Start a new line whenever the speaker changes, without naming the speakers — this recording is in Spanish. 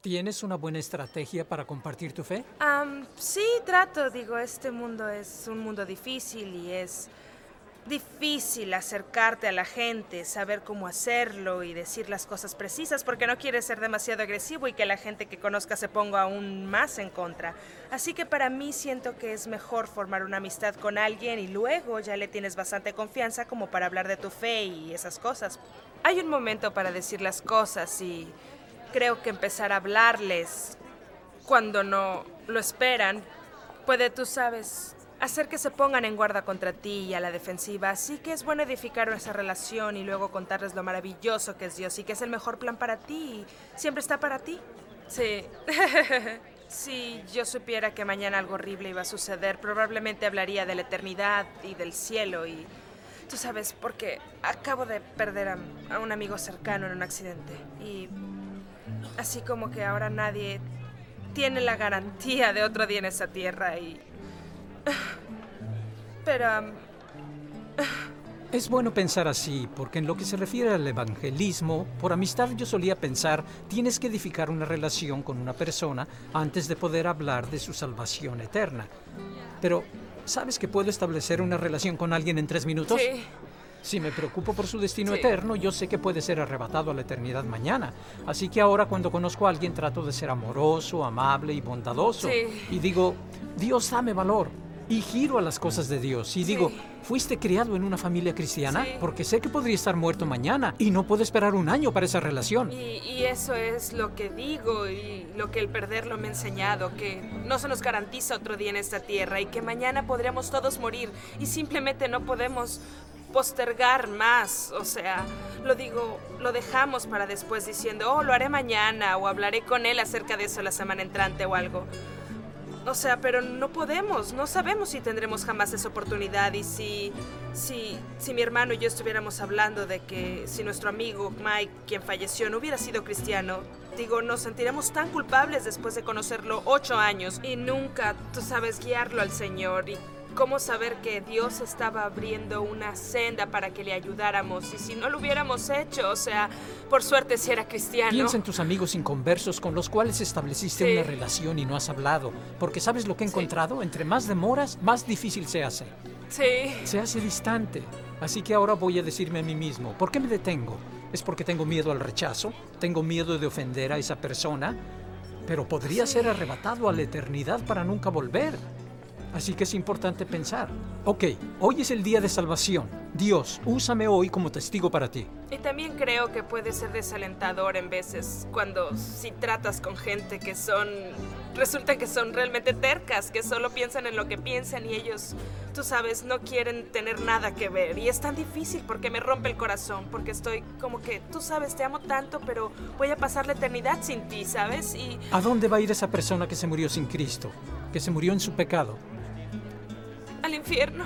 ¿Tienes una buena estrategia para compartir tu fe?
Am, sí, trato. Digo, este mundo es un mundo difícil y es difícil acercarte a la gente, saber cómo hacerlo y decir las cosas precisas porque no quieres ser demasiado agresivo y que la gente que conozca se ponga aún más en contra. Así que para mí siento que es mejor formar una amistad con alguien y luego ya le tienes bastante confianza como para hablar de tu fe y esas cosas. Hay un momento para decir las cosas y creo que empezar a hablarles cuando no lo esperan puede, tú sabes, hacer que se pongan en guarda contra ti y a la defensiva. Así que es bueno edificar esa relación y luego contarles lo maravilloso que es Dios y que es el mejor plan para ti y siempre está para ti. Sí. si yo supiera que mañana algo horrible iba a suceder, probablemente hablaría de la eternidad y del cielo y... Tú sabes, porque acabo de perder a, a un amigo cercano en un accidente y así como que ahora nadie tiene la garantía de otro día en esa tierra y pero... um,
Es bueno pensar así, porque en lo que se refiere al evangelismo, por amistad yo solía pensar, tienes que edificar una relación con una persona antes de poder hablar de su salvación eterna. Pero, ¿sabes que puedo establecer una relación con alguien en tres minutos?
sí.
Si me preocupo por su destino
Sí.
eterno, yo sé que puede ser arrebatado a la eternidad mañana. Así que ahora cuando conozco a alguien trato de ser amoroso, amable y bondadoso.
Sí.
Y digo, Dios dame valor. Y giro a las cosas de Dios. Y digo, ¿fuiste criado en una familia cristiana? Porque sé que podría estar muerto mañana y no puedo esperar un año para esa relación.
Y, y eso es lo que digo y lo que el perderlo me ha enseñado, que no se nos garantiza otro día en esta tierra y que mañana podríamos todos morir y simplemente no podemos postergar más. O sea, lo digo, lo dejamos para después diciendo, oh, lo haré mañana o hablaré con él acerca de eso la semana entrante o algo. O sea, pero no podemos, no sabemos si tendremos jamás esa oportunidad y si, si, si mi hermano y yo estuviéramos hablando de que si nuestro amigo Mike, quien falleció, no hubiera sido cristiano, digo, nos sentiremos tan culpables después de conocerlo ocho años y nunca, tú sabes, guiarlo al Señor y cómo saber que Dios estaba abriendo una senda para que le ayudáramos y si no lo hubiéramos hecho, o sea, por suerte si era cristiano.
Piensa en tus amigos inconversos con los cuales estableciste
Sí.
una relación y no has hablado. Porque ¿sabes lo que he
Sí.
encontrado? Entre más demoras, más difícil se hace.
Sí.
se hace distante. Así que ahora voy a decirme a mí mismo, ¿por qué me detengo? ¿Es porque tengo miedo al rechazo? ¿Tengo miedo de ofender a esa persona? Pero podría
Sí.
ser arrebatado a la eternidad para nunca volver. Así que es importante pensar, ok, hoy es el día de salvación. Dios, úsame hoy como testigo para ti.
Y también creo que puede ser desalentador en veces cuando si tratas con gente que son resulta que son realmente tercas, que solo piensan en lo que piensan y ellos, tú sabes, no quieren tener nada que ver. Y es tan difícil porque me rompe el corazón, porque estoy como que, tú sabes, te amo tanto, pero voy a pasar la eternidad sin ti, ¿sabes? Y
¿A dónde va a ir esa persona que se murió sin Cristo? Que se murió en su pecado.
Infierno.